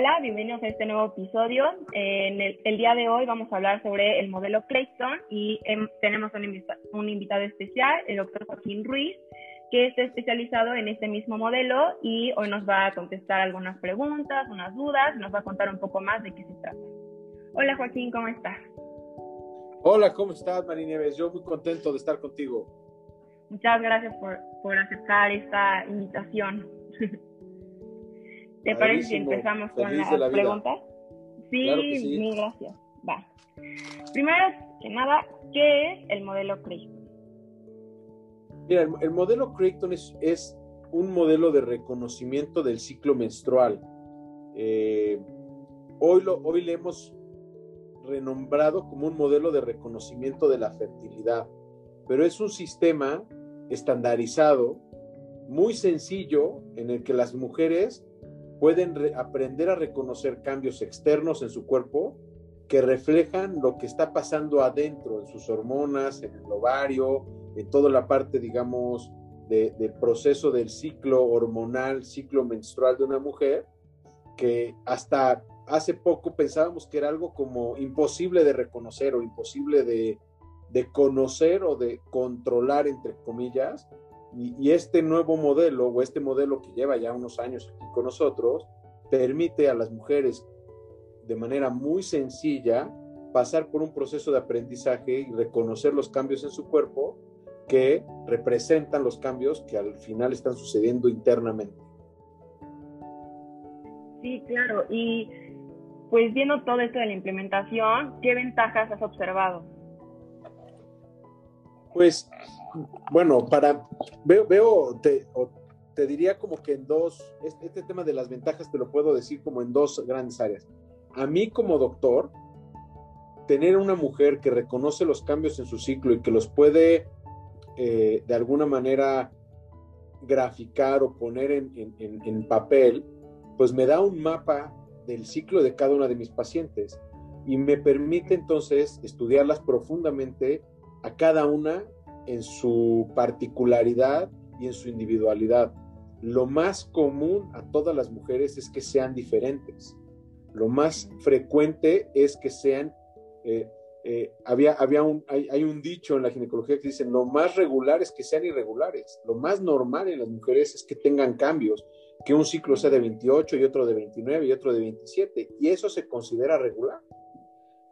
Hola, bienvenidos a este nuevo episodio. En el, día de hoy vamos a hablar sobre el modelo Clayton y em, tenemos un, un, invitado especial, el doctor Joaquín Ruiz, que está especializado en este mismo modelo y hoy nos va a contestar algunas preguntas, unas dudas, nos va a contar un poco más de qué se trata. Hola Joaquín, ¿cómo estás? Hola, ¿cómo estás, Marinieves? Yo muy contento de estar contigo. Muchas gracias por, por aceptar esta invitación. ¿Te parece si empezamos con las preguntas? Sí, sí, mil gracias. Va. Primero que nada, ¿qué es el modelo Creighton? Mira, el, modelo Creighton es, es, un modelo de reconocimiento del ciclo menstrual. Eh, hoy, lo, hoy le hemos renombrado como un modelo de reconocimiento de la fertilidad, pero es un sistema estandarizado, muy sencillo, en el que las mujeres pueden aprender a reconocer cambios externos en su cuerpo que reflejan lo que está pasando adentro, en sus hormonas, en el ovario, en toda la parte, digamos, del proceso del ciclo hormonal, ciclo menstrual de una mujer, que hasta hace poco pensábamos que era algo como imposible de reconocer o imposible de, de conocer o de controlar, entre comillas, y, este nuevo modelo o este modelo que lleva ya unos años aquí con nosotros permite a las mujeres de manera muy sencilla pasar por un proceso de aprendizaje y reconocer los cambios en su cuerpo que representan los cambios que al final están sucediendo internamente. Sí, claro. Y pues viendo todo esto de la implementación, ¿qué ventajas has observado? Pues bueno, para, veo, te, te, diría como que en dos, este, este, tema de las ventajas te lo puedo decir como en dos grandes áreas. A mí como doctor, tener una mujer que reconoce los cambios en su ciclo y que los puede eh, de alguna manera graficar o poner en, en, en papel, pues me da un mapa del ciclo de cada una de mis pacientes y me permite entonces estudiarlas profundamente a cada una en su particularidad y en su individualidad. Lo más común a todas las mujeres es que sean diferentes. Lo más frecuente es que sean, eh, eh, había, había un, hay, hay, un dicho en la ginecología que dice, lo más regular es que sean irregulares. Lo más normal en las mujeres es que tengan cambios, que un ciclo sea de 28 y otro de 29 y otro de 27, y eso se considera regular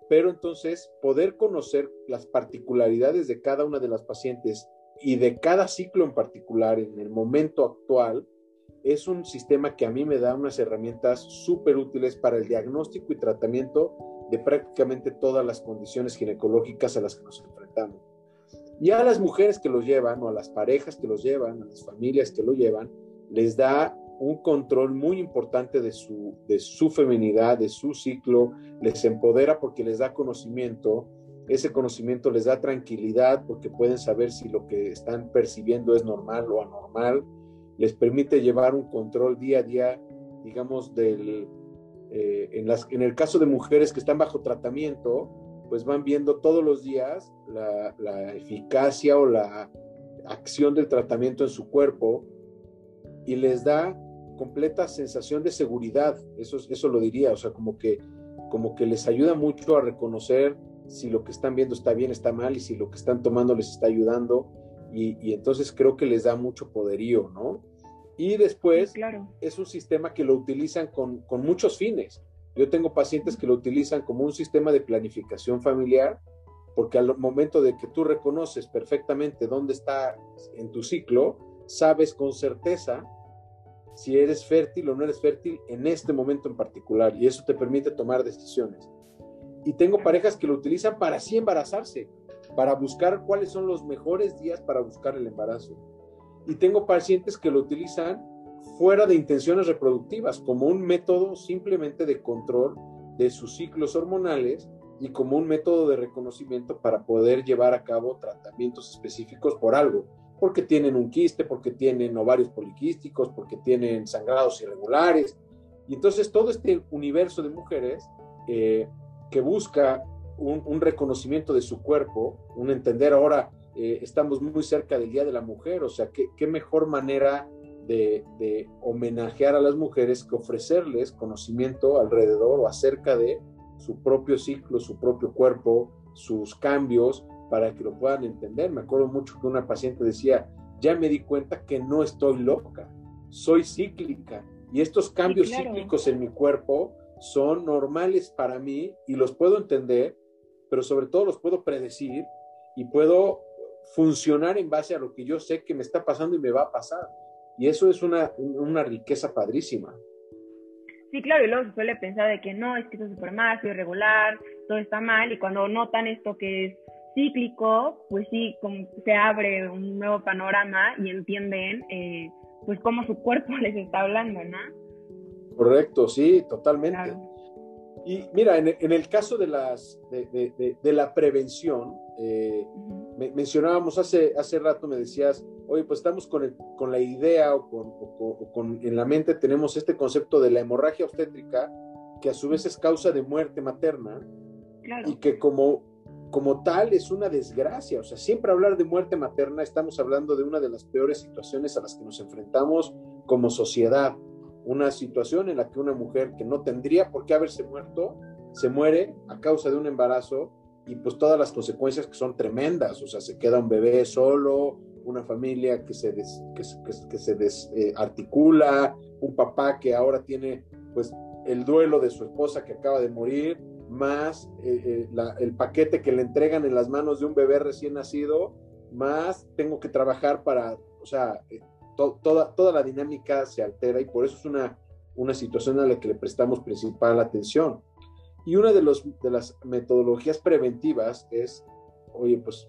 pero entonces poder conocer las particularidades de cada una de las pacientes y de cada ciclo en particular en el momento actual es un sistema que a mí me da unas herramientas súper útiles para el diagnóstico y tratamiento de prácticamente todas las condiciones ginecológicas a las que nos enfrentamos. Y a las mujeres que los llevan, o a las parejas que los llevan, a las familias que lo llevan, les da un control muy importante de su, de su feminidad, de su ciclo, les empodera porque les da conocimiento, ese conocimiento les da tranquilidad porque pueden saber si lo que están percibiendo es normal o anormal, les permite llevar un control día a día, digamos, del, eh, en, las, en el caso de mujeres que están bajo tratamiento, pues van viendo todos los días la, la eficacia o la acción del tratamiento en su cuerpo y les da completa sensación de seguridad, eso, eso lo diría, o sea, como que, como que les ayuda mucho a reconocer si lo que están viendo está bien, está mal y si lo que están tomando les está ayudando y, entonces creo que les da mucho poderío, ¿no? Y después claro. es un sistema que lo utilizan con, con muchos fines. Yo tengo pacientes que lo utilizan como un sistema de planificación familiar, porque al momento de que tú reconoces perfectamente dónde está en tu ciclo, sabes con certeza si eres fértil o no eres fértil en este momento en particular y eso te permite tomar decisiones. Y tengo parejas que lo utilizan para así embarazarse, para buscar cuáles son los mejores días para buscar el embarazo. Y tengo pacientes que lo utilizan fuera de intenciones reproductivas, como un método simplemente de control de sus ciclos hormonales y como un método de reconocimiento para poder llevar a cabo tratamientos específicos por algo porque tienen un quiste, porque tienen ovarios poliquísticos, porque tienen sangrados irregulares. Y entonces todo este universo de mujeres eh, que busca un, reconocimiento de su cuerpo, un entender ahora, eh, estamos muy cerca del Día de la Mujer, o sea, ¿qué, qué mejor manera de, de, homenajear a las mujeres que ofrecerles conocimiento alrededor o acerca de su propio ciclo, su propio cuerpo, sus cambios, para que lo puedan entender. Me acuerdo mucho que una paciente decía, ya me di cuenta que no estoy loca, soy cíclica y estos cambios cíclicos en mi cuerpo son normales para mí y los puedo entender, pero sobre todo los puedo predecir y puedo funcionar en base a lo que yo sé que me está pasando y me va a pasar. Y eso es una, una riqueza padrísima. Sí, claro, y luego se suele pensar de que no, es que eso es súper mal, soy irregular, todo está mal, y cuando notan esto que es cíclico, pues sí, como se abre un nuevo panorama y entienden eh, pues cómo su cuerpo les está hablando, ¿no? Correcto, sí, totalmente. Y mira, en, el caso de, las, de, la prevención, eh, mencionábamos hace, hace rato, me decías, oye, pues estamos con, con la idea o con, con, en la mente tenemos este concepto de la hemorragia obstétrica, que a su vez es causa de muerte materna, y que como como tal es una desgracia. O sea, siempre hablar de muerte materna estamos hablando de una de las peores situaciones a las que nos enfrentamos como sociedad. Una situación en la que una mujer que no tendría por qué haberse muerto, se muere a causa de un embarazo y pues todas las consecuencias que son tremendas. O sea, se queda un bebé solo, una familia que se, que, se desarticula, eh, un papá que ahora tiene pues el duelo de su esposa que acaba de morir más eh, eh, el paquete que le entregan en las manos de un bebé recién nacido, más tengo que trabajar para, o sea, eh, toda, toda la dinámica se altera y por eso es una, una situación a la que le prestamos principal atención. Y una de, los, de las metodologías preventivas es, oye, pues,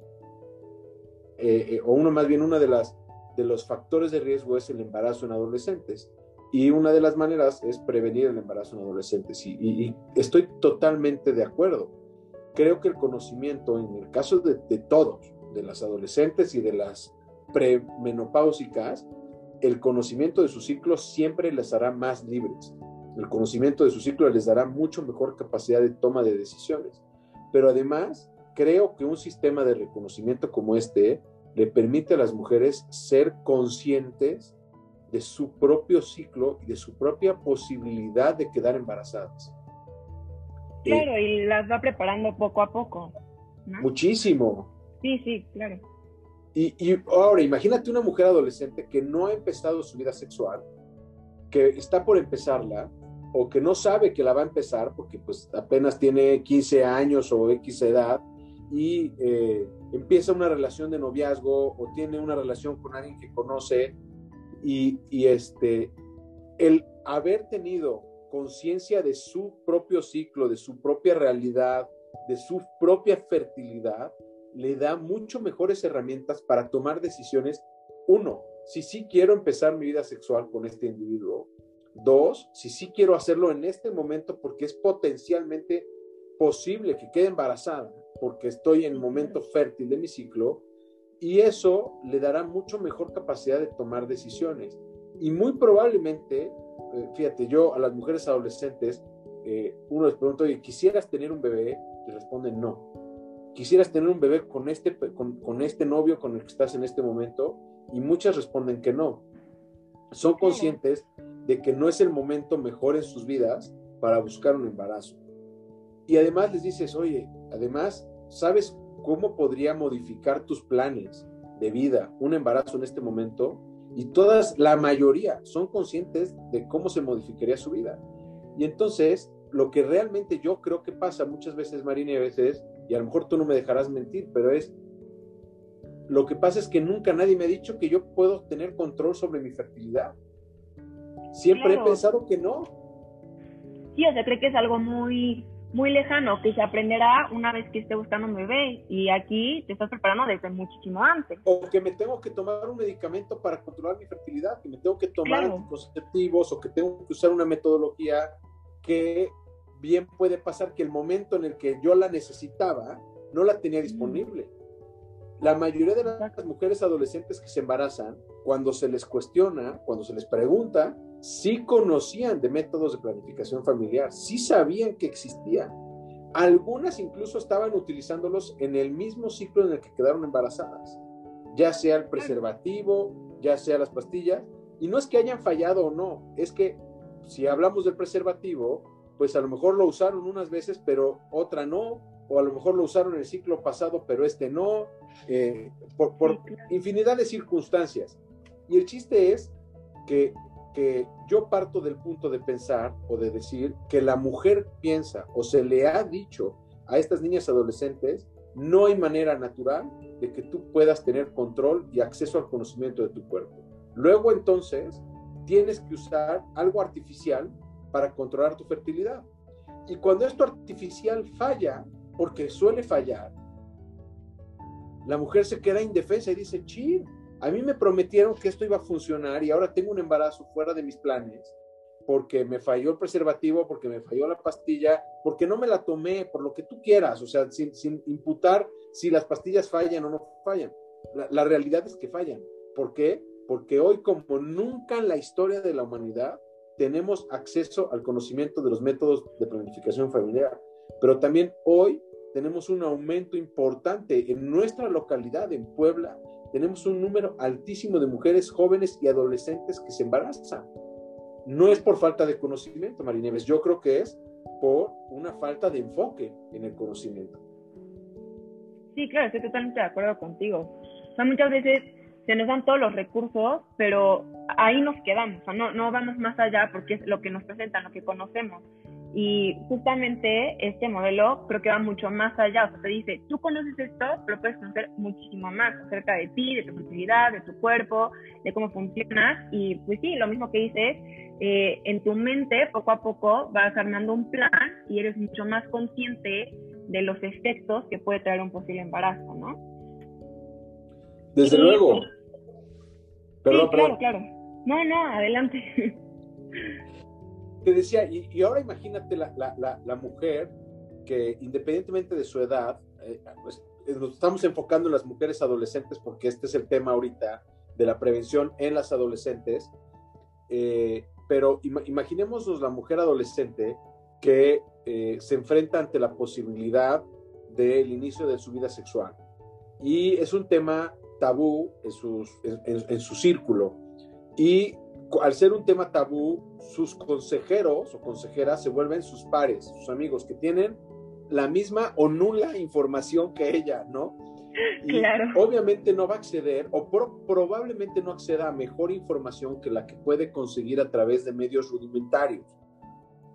o uno más bien, una de las de los factores de riesgo es el embarazo en adolescentes. Y una de las maneras es prevenir el embarazo en adolescentes. Y, estoy totalmente de acuerdo. Creo que el conocimiento, en el caso de, todos, de las adolescentes y de las premenopáusicas, el conocimiento de su ciclo siempre les hará más libres. El conocimiento de su ciclo les dará mucho mejor capacidad de toma de decisiones. Pero además, creo que un sistema de reconocimiento como este le permite a las mujeres ser conscientes de su propio ciclo y de su propia posibilidad de quedar embarazadas. Claro, y las va preparando poco a poco. Muchísimo. Sí, sí, claro. Y, y, ahora, imagínate una mujer adolescente que no ha empezado su vida sexual, que está por empezarla, o que no sabe que la va a empezar porque pues apenas tiene 15 años o X edad y eh, empieza una relación de noviazgo o tiene una relación con alguien que conoce y, este, el haber tenido conciencia de su propio ciclo, de su propia realidad, de su propia fertilidad, le da mucho mejores herramientas para tomar decisiones. Uno, si sí quiero empezar mi vida sexual con este individuo. Dos, si sí quiero hacerlo en este momento porque es potencialmente posible que quede embarazada, porque estoy en el momento fértil de mi ciclo y eso le dará mucho mejor capacidad de tomar decisiones. Y muy probablemente, eh, fíjate, yo a las mujeres adolescentes, eh, uno les pregunta, oye, ¿quisieras tener un bebé? Y responden no. ¿Quisieras tener un bebé con este, con, este novio con el que estás en este momento? Y muchas responden que no. Son conscientes de que no es el momento mejor en sus vidas para buscar un embarazo. Y además les dices, oye, además, ¿sabes cómo podría modificar tus planes de vida un embarazo en este momento y todas, la mayoría, son conscientes de cómo se modificaría su vida. Y entonces, lo que realmente yo creo que pasa muchas veces, Marina, y a veces, y a lo mejor tú no me dejarás mentir, pero es, lo que pasa es que nunca nadie me ha dicho que yo puedo tener control sobre mi fertilidad. Siempre he pensado que no. Sí, o sea, creo que es algo muy muy lejano que se aprenderá una vez que esté buscando un bebé y aquí te estás preparando desde muchísimo antes. O que me tengo que tomar un medicamento para controlar mi fertilidad, que me tengo que tomar anticonceptivos o que tengo que usar una metodología que bien puede pasar que el momento en el que yo la necesitaba no la tenía disponible. La mayoría de las mujeres adolescentes que se embarazan, cuando se les cuestiona, cuando se les pregunta, sí conocían de métodos de planificación familiar, sí sabían que existían. Algunas incluso estaban utilizándolos en el mismo ciclo en el que quedaron embarazadas, ya sea el preservativo, ya sea las pastillas, Y no es que hayan fallado o no, es que si hablamos del preservativo, pues a lo mejor lo usaron unas veces, pero otra no, o a lo mejor lo usaron en el ciclo pasado, pero este no, eh, por, por infinidad de circunstancias. Y el chiste es que, que yo parto del punto de pensar o de decir que la mujer piensa o se le ha dicho a estas niñas adolescentes, no hay manera natural de que tú puedas tener control y acceso al conocimiento de tu cuerpo. Luego entonces tienes que usar algo artificial para controlar tu fertilidad. Y cuando esto artificial falla, porque suele fallar, la mujer se queda indefensa y dice, chin, a mí me prometieron que esto iba a funcionar y ahora tengo un embarazo fuera de mis planes porque me falló el preservativo, porque me falló la pastilla, porque no me la tomé, por lo que tú quieras, o sea, sin, imputar si las pastillas fallan o no fallan. La, la, realidad es que fallan. ¿Por qué? Porque hoy, como nunca en la historia de la humanidad, tenemos acceso al conocimiento de los métodos de planificación familiar. Pero también hoy tenemos un aumento importante en nuestra localidad, en Puebla, tenemos un número altísimo de mujeres jóvenes y adolescentes que se embarazan. No es por falta de conocimiento, Marineves, yo creo que es por una falta de enfoque en el conocimiento. Sí, claro, estoy totalmente de acuerdo contigo. O sea, muchas veces se nos dan todos los recursos, pero ahí nos quedamos, o sea, no, no vamos más allá porque es lo que nos presentan, lo que conocemos. Y justamente este modelo creo que va mucho más allá. O sea, te dice, tú conoces esto, pero puedes conocer muchísimo más acerca de ti, de tu fertilidad, de tu cuerpo, de cómo funcionas. Y pues sí, lo mismo que dices, eh, en tu mente poco a poco vas armando un plan y eres mucho más consciente de los efectos que puede traer un posible embarazo, ¿no? Desde luego. Perdón, sí, claro, claro. No, no, adelante. te decía, y, ahora imagínate la, la, la, mujer que independientemente de su edad, eh, pues, eh, nos estamos enfocando en las mujeres adolescentes porque este es el tema ahorita de la prevención en las adolescentes, eh, pero imaginémonos la mujer adolescente que se enfrenta ante la posibilidad del inicio de su vida sexual. Y es un tema tabú en, sus, en su círculo. Y al ser un tema tabú, sus consejeros o consejeras se vuelven sus pares, sus amigos, que tienen la misma o nula información que ella, ¿no? claro. Obviamente no va a acceder o probablemente no acceda a mejor información que la que puede conseguir a través de medios rudimentarios.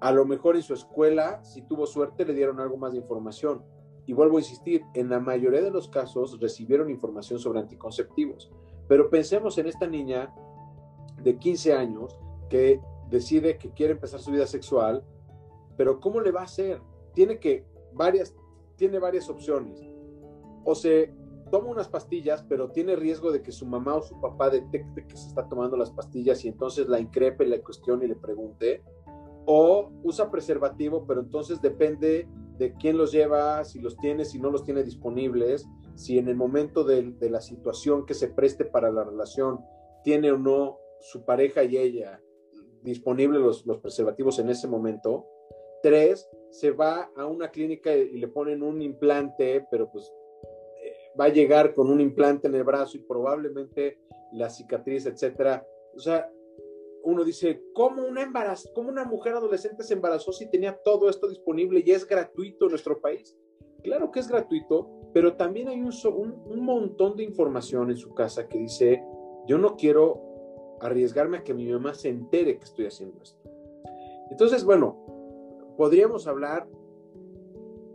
A lo mejor en su escuela, si tuvo suerte, le dieron algo más de información. Y vuelvo a insistir, en la mayoría de los casos recibieron información sobre anticonceptivos. Pero pensemos en esta niña de 15 años que decide que quiere empezar su vida sexual, pero ¿cómo le va a hacer? Tiene que varias, tiene varias opciones. O se toma unas pastillas, pero tiene riesgo de que su mamá o su papá detecte que se está tomando las pastillas y entonces la increpe, la cuestione y le pregunte. O usa preservativo, pero entonces depende de quién los lleva, si los tiene, si no los tiene disponibles, si en el momento de, de la situación que se preste para la relación tiene o no su pareja y ella disponibles los, los, preservativos en ese momento. Tres, se va a una clínica y le ponen un implante, pero pues eh, va a llegar con un implante en el brazo y probablemente la cicatriz, etcétera. O sea, uno dice, ¿cómo una, embarazo, ¿cómo una mujer adolescente se embarazó si tenía todo esto disponible y es gratuito en nuestro país? Claro que es gratuito, pero también hay un, un, un montón de información en su casa que dice, yo no quiero arriesgarme a que mi mamá se entere que estoy haciendo esto. Entonces, bueno, podríamos hablar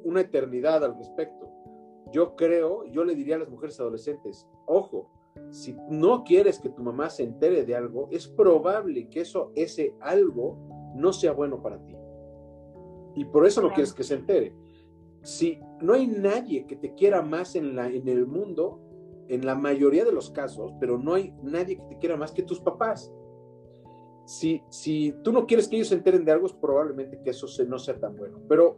una eternidad al respecto. Yo creo, yo le diría a las mujeres adolescentes, ojo, si no quieres que tu mamá se entere de algo, es probable que eso, ese algo, no sea bueno para ti. Y por eso no quieres que se entere. Si no hay nadie que te quiera más en, la, en el mundo, en la mayoría de los casos, pero no hay nadie que te quiera más que tus papás. Si, si tú no quieres que ellos se enteren de algo, es probablemente que eso no sea tan bueno. Pero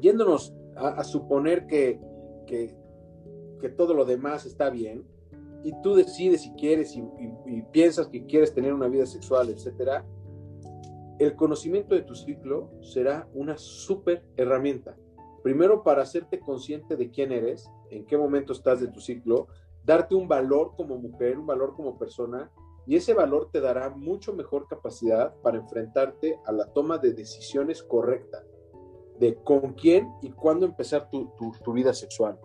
yéndonos a, suponer que, que, que, todo lo demás está bien, y tú decides si quieres y, y piensas que quieres tener una vida sexual, etcétera, el conocimiento de tu ciclo será una súper herramienta. Primero, para hacerte consciente de quién eres, en qué momento estás de tu ciclo, darte un valor como mujer, un valor como persona, Y ese valor te dará mucho mejor capacidad para enfrentarte a la toma de decisiones correctas de con quién y cuándo empezar tu, vida sexual.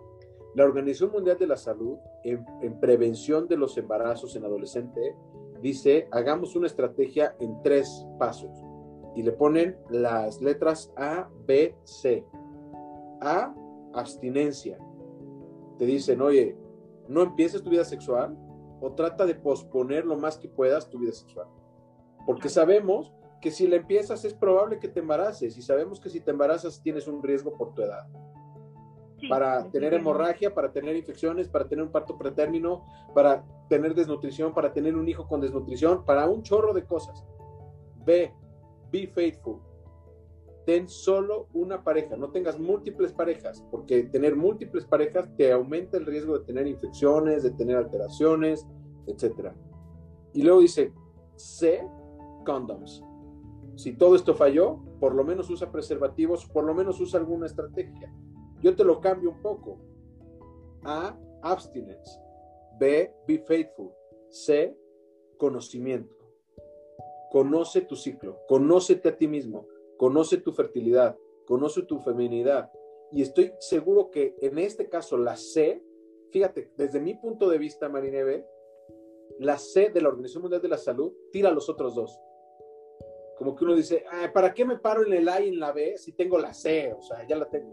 La Organización Mundial de la Salud, en, en, prevención de los embarazos en adolescente, dice, hagamos una estrategia en tres pasos. Y le ponen las letras A, B, C. A, abstinencia. Te dicen, oye, no empieces tu vida sexual o trata de posponer lo más que puedas tu vida sexual. Porque sabemos que si la empiezas es probable que te embaraces y sabemos que si te embarazas tienes un riesgo por tu edad. para tener hemorragia, para tener infecciones, para tener un parto pretérmino, para tener desnutrición, para tener un hijo con desnutrición, para un chorro de cosas. B, be faithful. Ten solo una pareja, no tengas múltiples parejas, porque tener múltiples parejas te aumenta el riesgo de tener infecciones, de tener alteraciones, etc. Y luego dice C, condoms si todo esto falló, por lo menos usa preservativos, por lo menos usa alguna estrategia. Yo te lo cambio un poco. A, abstinence. B, be faithful. C, conocimiento. Conoce tu ciclo, conócete a ti mismo, conoce tu fertilidad, conoce tu feminidad. Y estoy seguro que en este caso la C, fíjate, desde mi punto de vista, Marineve, la C de la Organización Mundial de la Salud tira a los otros dos como que uno dice, ¿para qué me paro en el A y en la B si tengo la C? O sea, ya la tengo.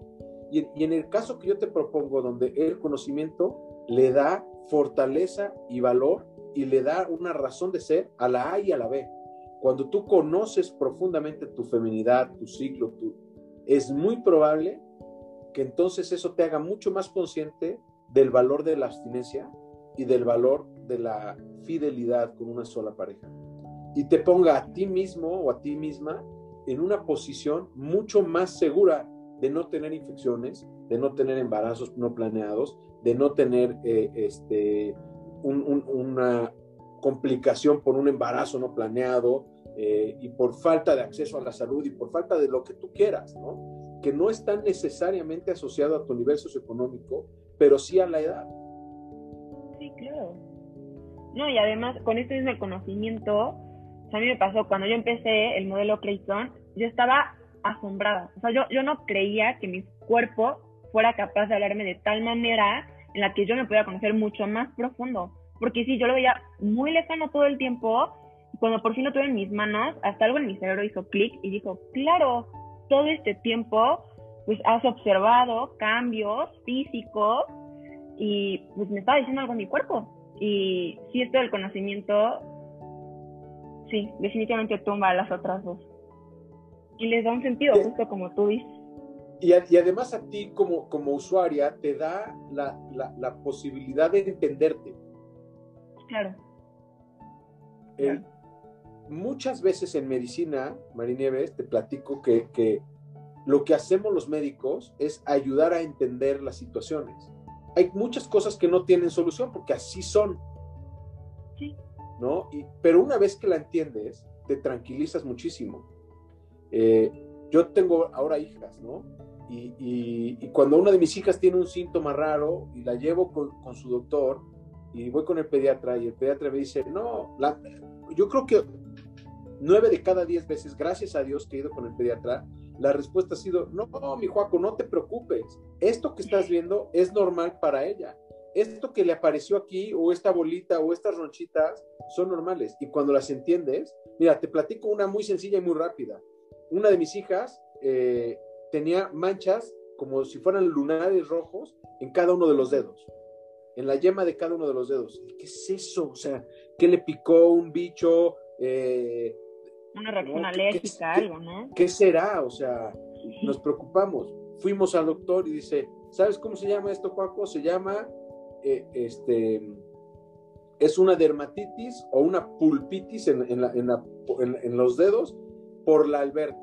Y, y, en el caso que yo te propongo, donde el conocimiento le da fortaleza y valor y le da una razón de ser a la A y a la B. Cuando tú conoces profundamente tu feminidad, tu ciclo, tu, es muy probable que entonces eso te haga mucho más consciente del valor de la abstinencia y del valor de la fidelidad con una sola pareja. Y te ponga a ti mismo o a ti misma en una posición mucho más segura de no tener infecciones, de no tener embarazos no planeados, de no tener eh, este, una complicación por un embarazo no planeado eh, y por falta de acceso a la salud y por falta de lo que tú quieras, ¿no? Que no está necesariamente asociado a tu nivel socioeconómico, pero sí a la edad. Sí, claro. No, y además con este mismo conocimiento, a mí me pasó cuando yo empecé el modelo Clayton, yo estaba asombrada. O sea, yo, yo no creía que mi cuerpo fuera capaz de hablarme de tal manera en la que yo me pudiera conocer mucho más profundo. Porque sí, yo lo veía muy lejano todo el tiempo. Y cuando por fin lo tuve en mis manos, hasta algo en mi cerebro hizo clic y dijo, claro, todo este tiempo, pues has observado cambios físicos y pues me estaba diciendo algo en mi cuerpo. Y sí, esto del conocimiento sí, definitivamente tumba a las otras dos. Y les da un sentido, justo como tú dices. Y, además a ti como, como usuaria te da la, posibilidad de entenderte. Claro. Muchas veces en medicina, Marinieves, te platico que, que lo que hacemos los médicos es ayudar a entender las situaciones. Hay muchas cosas que no tienen solución porque así son. Sí. ¿no? Y, pero una vez que la entiendes, te tranquilizas muchísimo. Eh, yo tengo ahora hijas, ¿no? Y, cuando una de mis hijas tiene un síntoma raro y la llevo con, su doctor y voy con el pediatra y el pediatra me dice, no, yo creo que nueve de cada diez veces, gracias a Dios que he ido con el pediatra, la respuesta ha sido, no, mi Juaco, no te preocupes, esto que estás viendo es normal para ella esto que le apareció aquí, o esta bolita, o estas ronchitas, son normales. Y cuando las entiendes, mira, te platico una muy sencilla y muy rápida. Una de mis hijas eh, tenía manchas como si fueran lunares rojos en cada uno de los dedos, en la yema de cada uno de los dedos. ¿Qué es eso? O sea, ¿qué le picó un bicho? Eh, una reacción alérgica, algo, ¿no? ¿Qué será? O sea, nos preocupamos. Fuimos al doctor y dice, ¿sabes cómo se llama esto, Juaco? Se llama eh, este, es una dermatitis o una pulpitis en, en, los dedos por la alberca.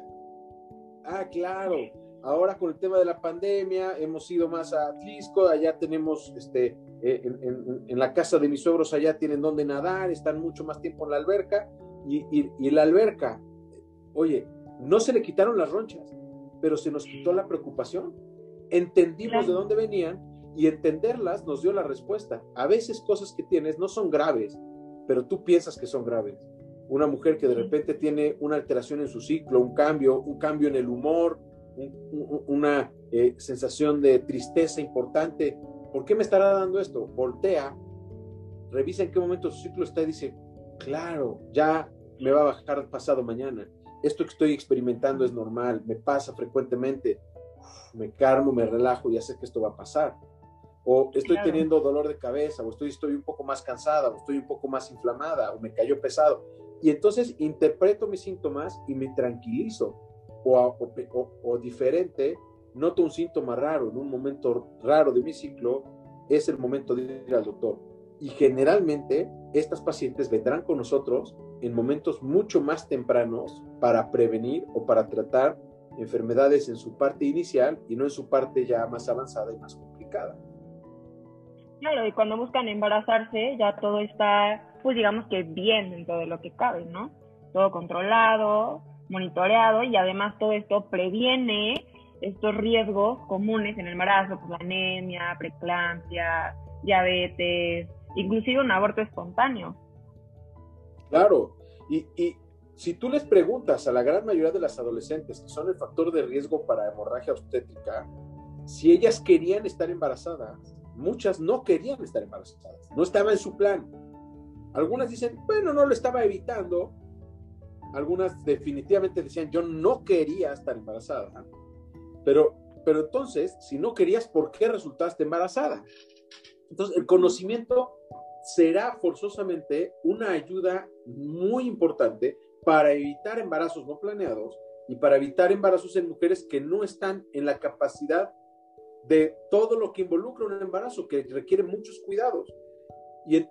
Ah, claro. Ahora con el tema de la pandemia hemos ido más a Atlisco, allá tenemos, este, eh, en, la casa de mis suegros allá tienen donde nadar, están mucho más tiempo en la alberca y, y la alberca, oye, no se le quitaron las ronchas, pero se nos quitó la preocupación. Entendimos de dónde venían y entenderlas nos dio la respuesta. A veces cosas que tienes no son graves, pero tú piensas que son graves. Una mujer que de repente tiene una alteración en su ciclo, un cambio, un cambio en el humor, una eh, sensación de tristeza importante. ¿Por qué me estará dando esto? Voltea, revisa en qué momento su ciclo está y dice, claro, ya me va a bajar pasado mañana. Esto que estoy experimentando es normal, me pasa frecuentemente. me calmo, me relajo, ya sé que esto va a pasar. O estoy teniendo dolor de cabeza, o estoy, estoy un poco más cansada, o estoy un poco más inflamada, o me cayó pesado. Y entonces interpreto mis síntomas y me tranquilizo. O, o, diferente, noto un síntoma raro en un momento raro de mi ciclo, es el momento de ir al doctor. Y generalmente estas pacientes vendrán con nosotros en momentos mucho más tempranos para prevenir o para tratar enfermedades en su parte inicial y no en su parte ya más avanzada y más complicada. Claro, y cuando buscan embarazarse ya todo está, pues digamos que bien dentro de lo que cabe, ¿no? Todo controlado, monitoreado y además todo esto previene estos riesgos comunes en el embarazo, pues la anemia, preeclampsia, diabetes, inclusive un aborto espontáneo. Claro, y, y si tú les preguntas a la gran mayoría de las adolescentes que son el factor de riesgo para hemorragia obstétrica, si ellas querían estar embarazadas, muchas no querían estar embarazadas, no estaba en su plan. Algunas dicen, bueno, no lo estaba evitando. Algunas definitivamente decían, yo no quería estar embarazada. Pero, pero entonces, si no querías, ¿por qué resultaste embarazada? Entonces, el conocimiento será forzosamente una ayuda muy importante para evitar embarazos no planeados y para evitar embarazos en mujeres que no están en la capacidad de todo lo que involucra un embarazo, que requiere muchos cuidados. Y,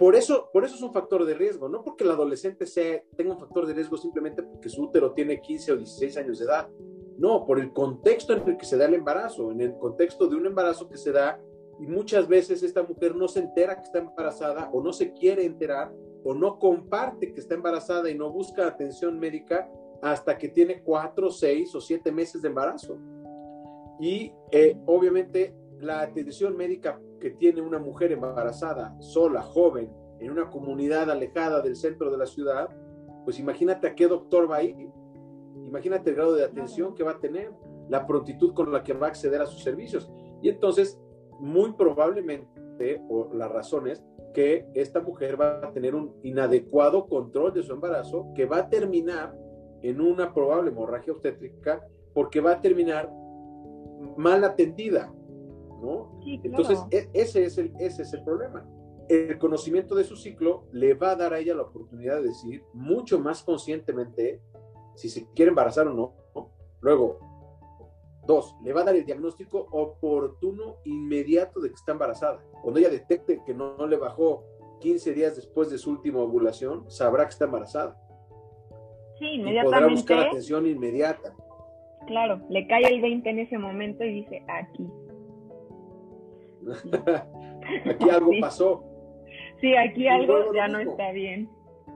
por, eso, por eso es un factor de riesgo, no porque el adolescente sea, tenga un factor de riesgo simplemente porque su útero tiene 15 o 16 años de edad. No, por el contexto en el que se da el embarazo, en el contexto de un embarazo que se da y muchas veces esta mujer no se entera que está embarazada o no se quiere enterar o no comparte que está embarazada y no busca atención médica hasta que tiene cuatro, seis o siete meses de embarazo. Y eh, obviamente la atención médica que tiene una mujer embarazada, sola, joven, en una comunidad alejada del centro de la ciudad, pues imagínate a qué doctor va a ir. Imagínate el grado de atención que va a tener, la prontitud con la que va a acceder a sus servicios. Y entonces, muy probablemente, o la razón es que esta mujer va a tener un inadecuado control de su embarazo que va a terminar en una probable hemorragia obstétrica porque va a terminar mal atendida, ¿no? Entonces, e, ese, es el, ese es el problema. El conocimiento de su ciclo le va a dar a ella la oportunidad de decir mucho más conscientemente si se quiere embarazar o no. Luego, dos, le va a dar el diagnóstico oportuno, inmediato de que está embarazada. Cuando ella detecte que no, le bajó 15 días después de su última ovulación, sabrá que está embarazada. Sí, inmediatamente. Y podrá buscar atención inmediata. Claro, le cae el 20 en ese momento y dice, aquí. aquí algo pasó. Sí, aquí algo ya no está bien.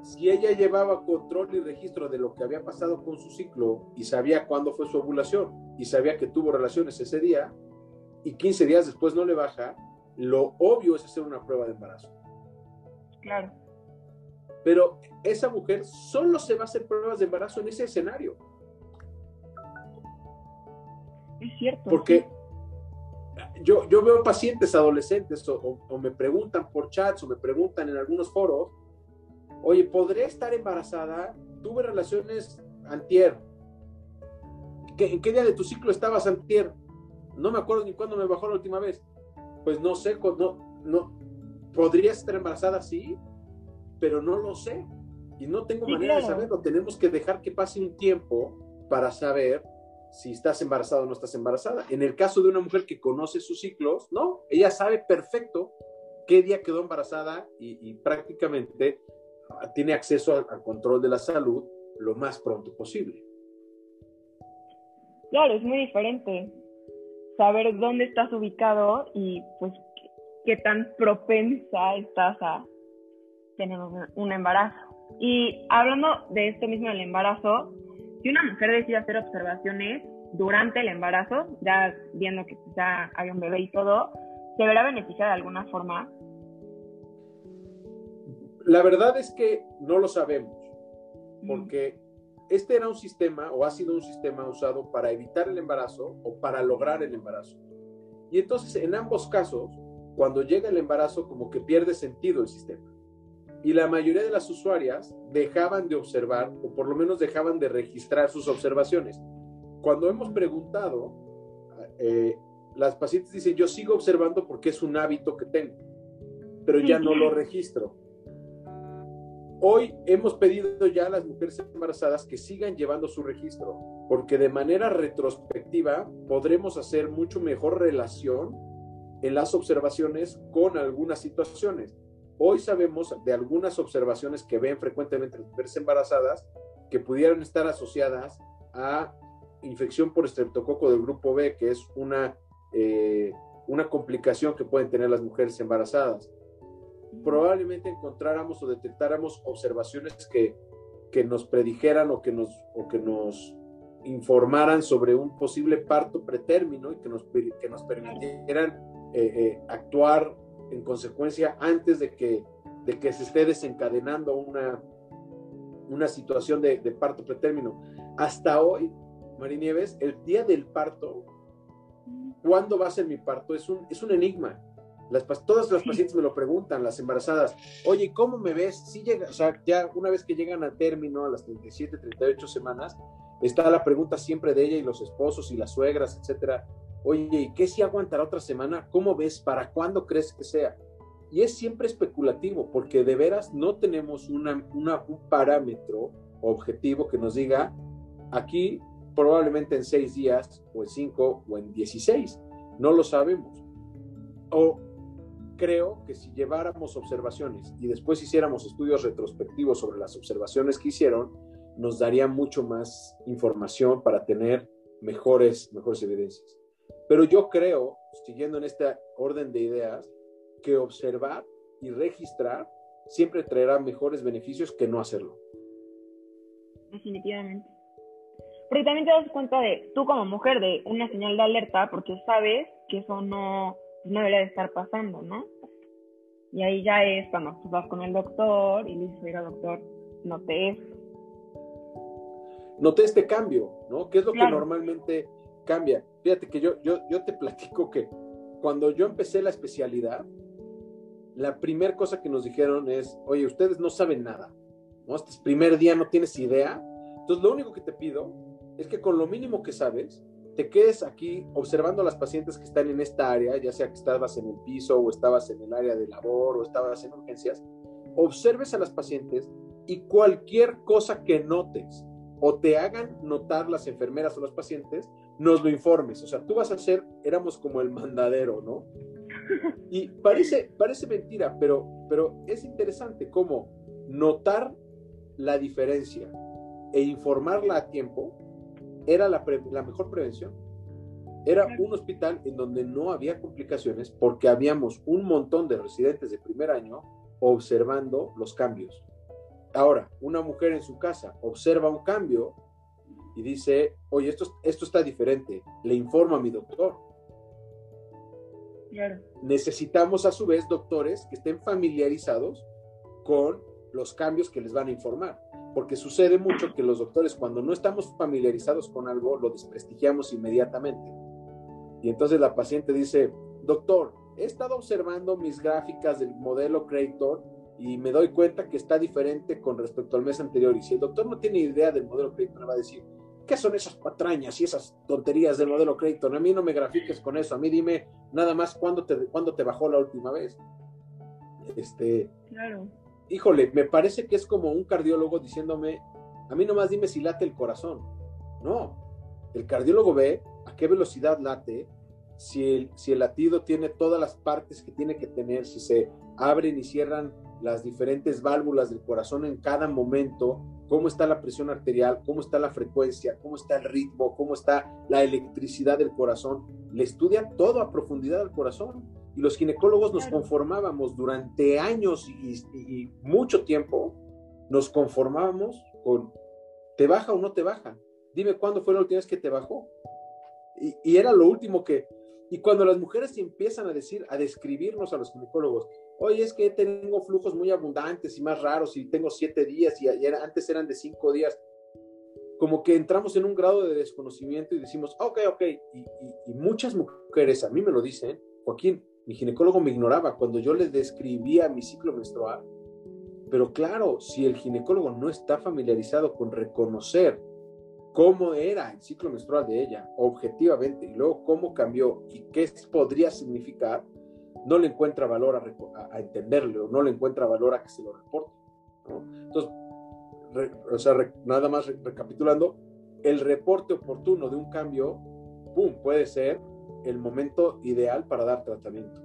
Si ella llevaba control y registro de lo que había pasado con su ciclo y sabía cuándo fue su ovulación y sabía que tuvo relaciones ese día y 15 días después no le baja, lo obvio es hacer una prueba de embarazo. Claro. Pero esa mujer solo se va a hacer pruebas de embarazo en ese escenario. Es cierto. Porque yo, yo veo pacientes adolescentes o, me preguntan por chats o me preguntan en algunos foros, oye, ¿podré estar embarazada? Tuve relaciones antier. ¿En qué día de tu ciclo estabas antier? No me acuerdo ni cuándo me bajó la última vez. Pues no sé, no, no, ¿podrías estar embarazada? Sí, pero no lo sé. Y no tengo manera de saberlo. Tenemos que dejar que pase un tiempo para saber si estás embarazada o no estás embarazada. En el caso de una mujer que conoce sus ciclos, no, ella sabe perfecto qué día quedó embarazada y, prácticamente tiene acceso al, control de la salud lo más pronto posible. Claro, es muy diferente saber dónde estás ubicado y pues qué, tan propensa estás a tener un embarazo. Y hablando de esto mismo del embarazo, si una mujer decide hacer observaciones durante el embarazo, ya viendo que ya hay un bebé y todo, ¿se verá beneficiada de alguna forma? La verdad es que no lo sabemos, porque este era un sistema o ha sido un sistema usado para evitar el embarazo o para lograr el embarazo. Y entonces en ambos casos, cuando llega el embarazo, como que pierde sentido el sistema. Y la mayoría de las usuarias dejaban de observar o por lo menos dejaban de registrar sus observaciones. Cuando hemos preguntado, eh, las pacientes dicen, yo sigo observando porque es un hábito que tengo, pero ya no lo registro. Hoy hemos pedido ya a las mujeres embarazadas que sigan llevando su registro, porque de manera retrospectiva podremos hacer mucho mejor relación en las observaciones con algunas situaciones. Hoy sabemos de algunas observaciones que ven frecuentemente las mujeres embarazadas que pudieran estar asociadas a infección por estreptococo del grupo B, que es una, eh, una complicación que pueden tener las mujeres embarazadas probablemente encontráramos o detectáramos observaciones que, que nos predijeran o que nos, o que nos informaran sobre un posible parto pretérmino y que nos, que nos permitieran eh, eh, actuar en consecuencia antes de que, de que se esté desencadenando una, una situación de, parto pretérmino. Hasta hoy, Marinieves, el día del parto, ¿cuándo va a ser mi parto? Es un, es un enigma todas las pacientes me lo preguntan, las embarazadas, oye, ¿cómo me ves? Si llega, o sea, ya una vez que llegan a término, a las 37, 38 semanas, está la pregunta siempre de ella y los esposos y las suegras, etcétera. Oye, ¿y qué si aguantará otra semana? ¿Cómo ves? ¿Para cuándo crees que sea? Y es siempre especulativo, porque de veras no tenemos una, una, un parámetro objetivo que nos diga, aquí probablemente en seis días, o en cinco, o en dieciséis. No lo sabemos. O creo que si lleváramos observaciones y después hiciéramos estudios retrospectivos sobre las observaciones que hicieron, nos daría mucho más información para tener mejores, mejores evidencias. Pero yo creo, siguiendo en este orden de ideas, que observar y registrar siempre traerá mejores beneficios que no hacerlo. Definitivamente. Porque también te das cuenta de, tú como mujer, de una señal de alerta, porque sabes que eso no, no debería de estar pasando, ¿no? Y ahí ya es cuando tú vas con el doctor y le dices, oiga, doctor, noté esto. Noté este cambio, ¿no? ¿Qué es lo que normalmente cambia? Fíjate que yo, yo, yo te platico que cuando yo empecé la especialidad, la primera cosa que nos dijeron es, oye, ustedes no saben nada, ¿no? Este primer día no tienes idea. Entonces, lo único que te pido es que con lo mínimo que sabes, te quedes aquí observando a las pacientes que están en esta área, ya sea que estabas en el piso o estabas en el área de labor o estabas en urgencias, observes a las pacientes y cualquier cosa que notes o te hagan notar las enfermeras o los pacientes, nos lo informes. O sea, tú vas a ser, éramos como el mandadero, ¿no? Y parece, parece mentira, pero, pero es interesante cómo notar la diferencia e informarla a tiempo era la, mejor prevención. Era un hospital en donde no había complicaciones porque habíamos un montón de residentes de primer año observando los cambios. Ahora, una mujer en su casa observa un cambio y dice, oye, esto, esto está diferente, le informa a mi doctor. Necesitamos a su vez doctores que estén familiarizados con los cambios que les van a informar porque sucede mucho que los doctores cuando no estamos familiarizados con algo lo desprestigiamos inmediatamente. Y entonces la paciente dice, doctor, he estado observando mis gráficas del modelo Creator y me doy cuenta que está diferente con respecto al mes anterior. Y si el doctor no tiene idea del modelo me va a decir, ¿qué son esas patrañas y esas tonterías del modelo Creator? A mí no me grafiques con eso, a mí dime nada más cuándo te, cuándo te bajó la última vez. Este, claro híjole, me parece que es como un cardiólogo diciéndome, a mí nomás dime si late el corazón. No, el cardiólogo ve a qué velocidad late, si el, si el latido tiene todas las partes que tiene que tener, si se abren y cierran las diferentes válvulas del corazón en cada momento, cómo está la presión arterial, cómo está la frecuencia, cómo está el ritmo, cómo está la electricidad del corazón. Le estudia todo a profundidad al corazón y los ginecólogos nos conformábamos durante años y, mucho tiempo, nos conformábamos con, ¿te baja o no te baja? Dime cuándo fue la última vez que te bajó. Y, y, era lo último que, y cuando las mujeres empiezan a decir, a describirnos a los ginecólogos, oye, es que tengo flujos muy abundantes y más raros y tengo siete días y, antes eran de cinco días. Como que entramos en un grado de desconocimiento y decimos, ok, ok, y, y muchas mujeres a mí me lo dicen, Joaquín, mi ginecólogo me ignoraba cuando yo le describía mi ciclo menstrual. Pero claro, si el ginecólogo no está familiarizado con reconocer cómo era el ciclo menstrual de ella, objetivamente, y luego cómo cambió y qué podría significar, no le encuentra valor a, a, entenderlo, no le encuentra valor a que se lo reporte. Entonces, o nada más recapitulando, el reporte oportuno de un cambio, ¡pum!, puede ser el momento ideal para dar tratamiento.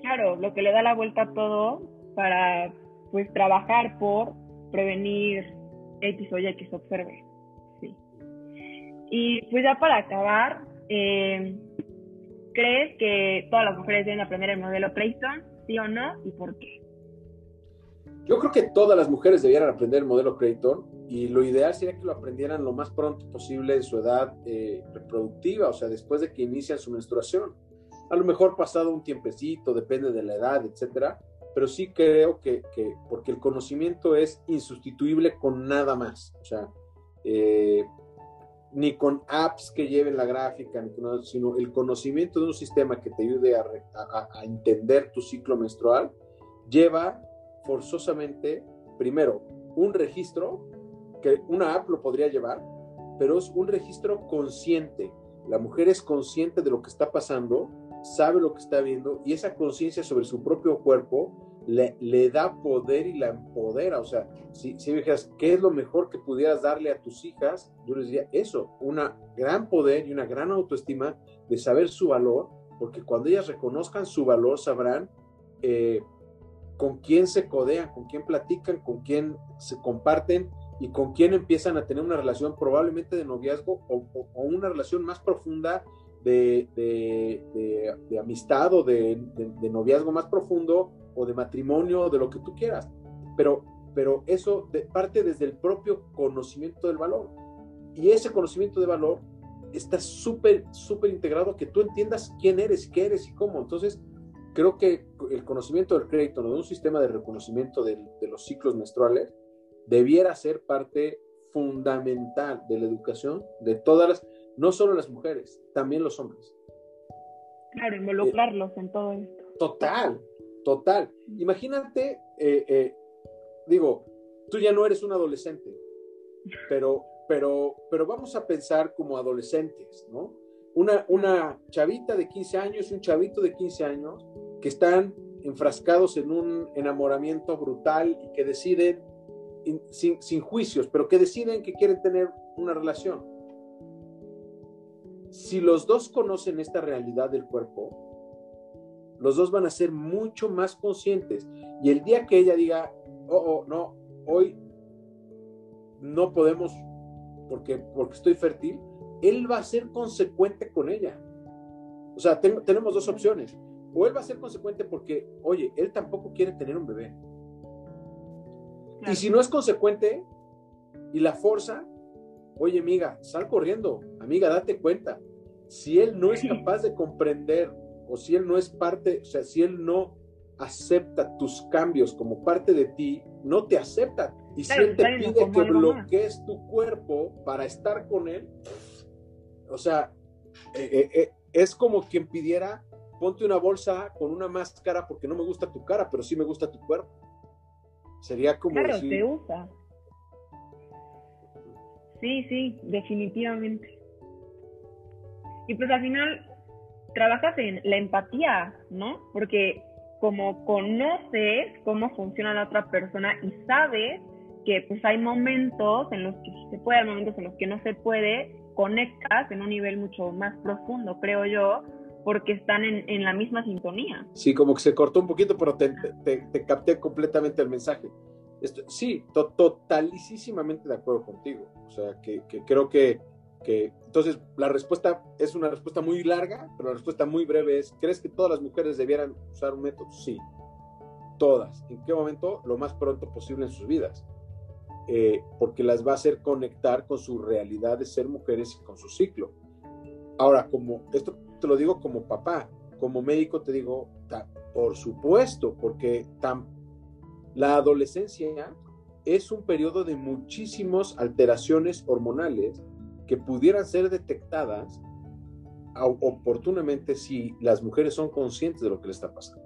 Claro, lo que le da la vuelta a todo para pues trabajar por prevenir X o Y que se observe. Sí. Y pues ya para acabar, eh, ¿crees que todas las mujeres deben aprender el modelo Clayton? ¿Sí o no? ¿Y por qué? Yo creo que todas las mujeres debieran aprender el modelo Creighton y lo ideal sería que lo aprendieran lo más pronto posible en su edad eh, reproductiva, o sea, después de que inician su menstruación. A lo mejor pasado un tiempecito, depende de la edad, etcétera, pero sí creo que, porque el conocimiento es insustituible con nada más, o sea, eh, ni con apps que lleven la gráfica, sino el conocimiento de un sistema que te ayude a, a entender tu ciclo menstrual lleva forzosamente, primero, un registro, una app lo podría llevar, pero es un registro consciente. La mujer es consciente de lo que está pasando, sabe lo que está viendo y esa conciencia sobre su propio cuerpo le, le, da poder y la empodera. O sea, si, si me dijeras, ¿qué es lo mejor que pudieras darle a tus hijas? Yo les diría eso, una gran poder y una gran autoestima de saber su valor, porque cuando ellas reconozcan su valor sabrán eh, con quién se codean, con quién platican, con quién se comparten y con quién empiezan a tener una relación probablemente de noviazgo o, una relación más profunda de, de, amistad o de, noviazgo más profundo o de matrimonio, de lo que tú quieras. Pero, pero eso parte desde el propio conocimiento del valor. Y ese conocimiento de valor está súper, súper integrado a que tú entiendas quién eres, qué eres y cómo. Entonces, creo que el conocimiento del crédito, de un sistema de reconocimiento de, los ciclos menstruales, debiera ser parte fundamental de la educación de todas las, no solo las mujeres, también los hombres. Claro, involucrarlos en todo esto. Total, total. Imagínate, eh, eh, digo, tú ya no eres un adolescente, pero, pero, pero vamos a pensar como adolescentes, ¿no? Una, una chavita de 15 años y un chavito de 15 años que están enfrascados en un enamoramiento brutal y que deciden, sin, juicios, pero que deciden que quieren tener una relación. Si los dos conocen esta realidad del cuerpo, los dos van a ser mucho más conscientes. Y el día que ella diga, oh, oh no, hoy no podemos porque, porque estoy fértil, él va a ser consecuente con ella. O sea, tenemos dos opciones o él va a ser consecuente porque, oye, él tampoco quiere tener un bebé. Y si no es consecuente y la fuerza, oye, amiga, sal corriendo, amiga, date cuenta. Si él no es capaz de comprender o si él no es parte, o sea, si él no acepta tus cambios como parte de ti, no te acepta. Y si él te pide que bloquees tu cuerpo para estar con él, o sea, eh, eh, eh, es como quien pidiera ponte una bolsa con una máscara porque no me gusta tu cara, pero sí me gusta tu cuerpo. Sería como claro, te usa. Sí, sí, definitivamente. Y pues al final trabajas en la empatía, ¿no? Porque como conoces cómo funciona la otra persona y sabes que pues hay momentos en los que se puede, hay momentos en los que no se puede, conectas en un nivel mucho más profundo, creo yo, porque están en, la misma sintonía. Sí, como que se cortó un poquito, pero te, capté completamente el mensaje. Esto, sí, totalísimamente de acuerdo contigo. O sea, que, creo que, que, entonces la respuesta es una respuesta muy larga, pero la respuesta muy breve es, ¿crees que todas las mujeres debieran usar un método? Sí, todas. ¿En qué momento? Lo más pronto posible en sus vidas. Eh, porque las va a hacer conectar con su realidad de ser mujeres y con su ciclo. Ahora, como esto te lo digo como papá, como médico te digo, Por supuesto, porque la adolescencia es un periodo de muchísimas alteraciones hormonales que pudieran ser detectadas oportunamente si las mujeres son conscientes de lo que le está pasando.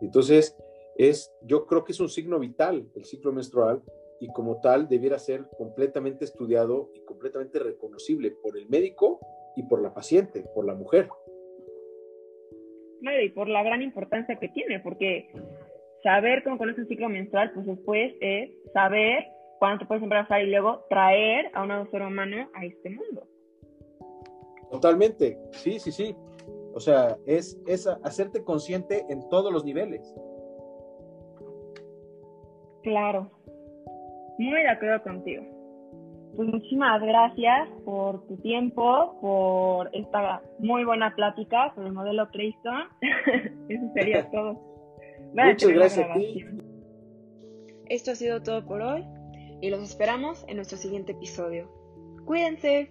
Entonces, es, yo creo que es un signo vital el ciclo menstrual y como tal debiera ser completamente estudiado y completamente reconocible por el médico y por la paciente, por la mujer. Claro, y por la gran importancia que tiene, porque saber cómo conoce el ciclo menstrual, pues después es saber cuándo te puedes embarazar y luego traer a una ser humano a este mundo. Totalmente, sí, sí, sí. O sea, es, es hacerte consciente en todos los niveles. Claro, muy de acuerdo contigo. Pues muchísimas gracias por tu tiempo, por esta muy buena plática sobre el modelo Crayston. Eso sería todo. Muchas gracias a ti. Esto ha sido todo por hoy y los esperamos en nuestro siguiente episodio. Cuídense.